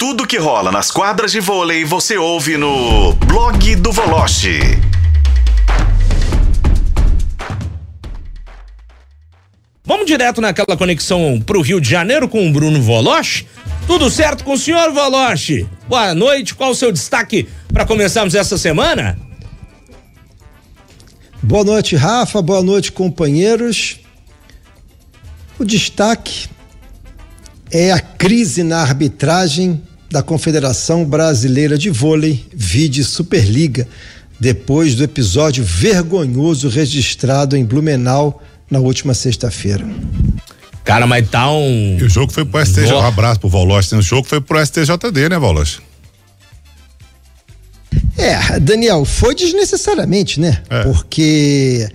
Tudo que rola nas quadras de vôlei você ouve no blog do Voloche. Vamos direto naquela conexão pro Rio de Janeiro com o Bruno Voloche? Tudo certo com o senhor Voloche? Boa noite, qual o seu destaque para começarmos essa semana? Boa noite, Rafa, boa noite, companheiros. O destaque é a crise na arbitragem da Confederação Brasileira de Vôlei, vide Superliga, depois do episódio vergonhoso registrado em Blumenau na última sexta-feira. Cara, mas tá um. E o jogo foi pro STJ. Um abraço pro Voloche. O jogo foi pro STJD, né, Voloche? É, Daniel, foi desnecessariamente, né? É. Porque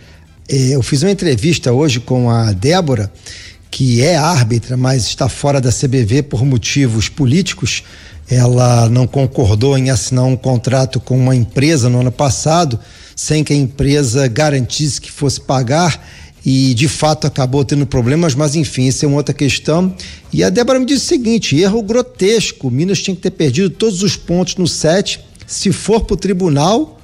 é, eu fiz uma entrevista hoje com a Débora, que é árbitra, mas está fora da CBV por motivos políticos. Ela não concordou em assinar um contrato com uma empresa no ano passado, sem que a empresa garantisse que fosse pagar e de fato acabou tendo problemas, mas enfim, isso é uma outra questão. E a Débora me disse o seguinte: erro grotesco. Minas tinha que ter perdido todos os pontos no set. Se for para o tribunal,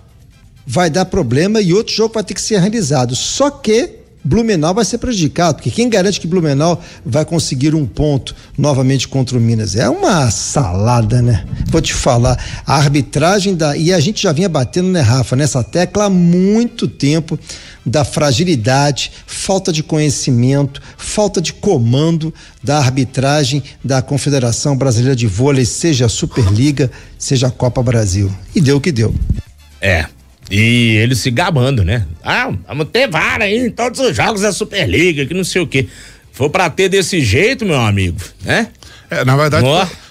vai dar problema e outro jogo vai ter que ser realizado. Só que Blumenau vai ser prejudicado, porque quem garante que Blumenau vai conseguir um ponto novamente contra o Minas? É uma salada, né? Vou te falar, a arbitragem da. E a gente já vinha batendo, né, Rafa, nessa tecla há muito tempo da fragilidade, falta de conhecimento, falta de comando da arbitragem da Confederação Brasileira de Vôlei, seja a Superliga, seja a Copa Brasil. E deu o que deu. É, e ele se gabando, né? Ah, vamos ter vara aí em todos os jogos da Superliga, que não sei o quê. Foi pra ter desse jeito, meu amigo, né? É, na verdade,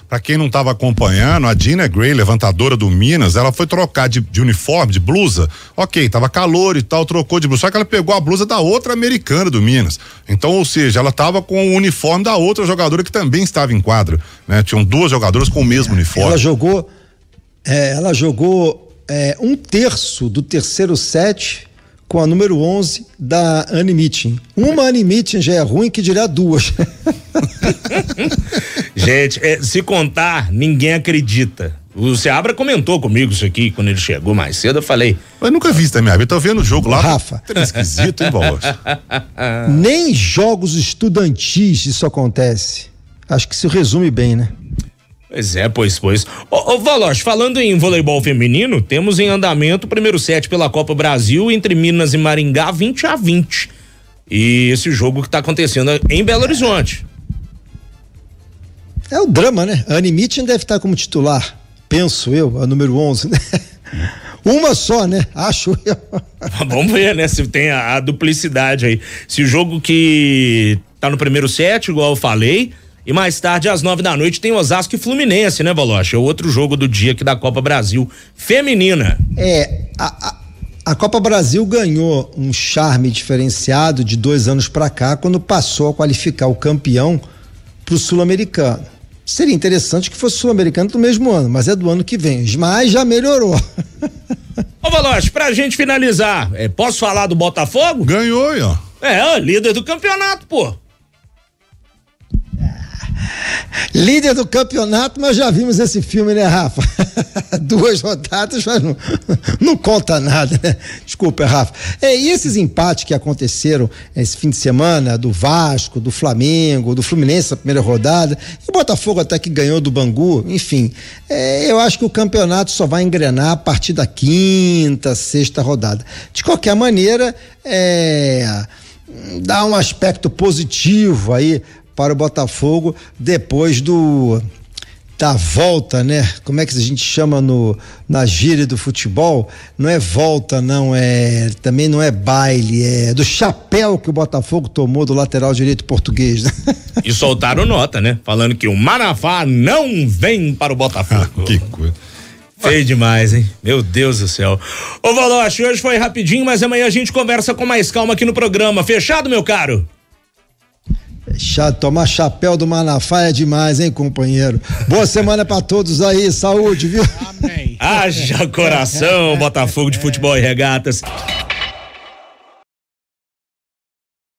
para quem não estava acompanhando, a Dina Gray, levantadora do Minas, ela foi trocar de, de, uniforme, de blusa. Ok, tava calor e tal, trocou de blusa. Só que ela pegou a blusa da outra americana do Minas. Então, ou seja, ela tava com o uniforme da outra jogadora que também estava em quadro. Né? Tinham duas jogadoras com o mesmo uniforme. Ela jogou. É, ela jogou é, um terço do terceiro set com a número 11 da Annie Meeting. Uma Annie Meeting já é ruim, que dirá duas. Gente, é, se contar, ninguém acredita. O Seabra comentou comigo isso aqui quando ele chegou mais cedo. Eu falei. Eu nunca vi isso da minha vida. Tô vendo o jogo lá. Rafa. Tá esquisito, hein, Bolos? Nem jogos estudantis isso acontece. Acho que se resume bem, né? Pois é, pois, pois. Ô, ô Valoche, falando em voleibol feminino, temos em andamento o primeiro set pela Copa Brasil entre Minas e Maringá, 20 a 20. E esse jogo que está acontecendo em Belo Horizonte. É o drama, né? A Annie Mitchell deve estar como titular, penso eu, a número 11, né? Uma só, né? Acho eu. Vamos ver, né? Se tem a, a duplicidade aí. Se o jogo que tá no primeiro set, igual eu falei, e mais tarde, às nove da noite, tem Osasco e Fluminense, né, Voloche? É outro jogo do dia aqui da Copa Brasil Feminina. É, a, a, a Copa Brasil ganhou um charme diferenciado de dois anos para cá, quando passou a qualificar o campeão pro Sul-Americano. Seria interessante que fosse Sul-Americano do mesmo ano, mas é do ano que vem. Mas já melhorou. Ô, Valoche, pra gente finalizar, é, posso falar do Botafogo? Ganhou, ó. É, líder do campeonato, pô. Líder do campeonato, mas já vimos esse filme, né, Rafa? Duas rodadas, mas não, não conta nada, né? Desculpa, Rafa. É, e esses empates que aconteceram esse fim de semana, do Vasco, do Flamengo, do Fluminense na primeira rodada, e o Botafogo até que ganhou do Bangu, enfim, é, eu acho que o campeonato só vai engrenar a partir da quinta, sexta rodada. De qualquer maneira, é, dá um aspecto positivo aí para o Botafogo depois do da volta, né? Como é que a gente chama no na gíria do futebol? Não é volta, não é também não é baile, é do chapéu que o Botafogo tomou do lateral direito português. Né? E soltaram nota, né? Falando que o Manafá não vem para o Botafogo. que coisa. Feio demais, hein? Meu Deus do céu. Ô Valoche, hoje foi rapidinho, mas amanhã a gente conversa com mais calma aqui no programa. Fechado, meu caro? Tomar chapéu do Manafá é demais, hein, companheiro? Boa semana para todos aí, saúde, viu? Amém. Haja coração, Botafogo de Futebol e Regatas.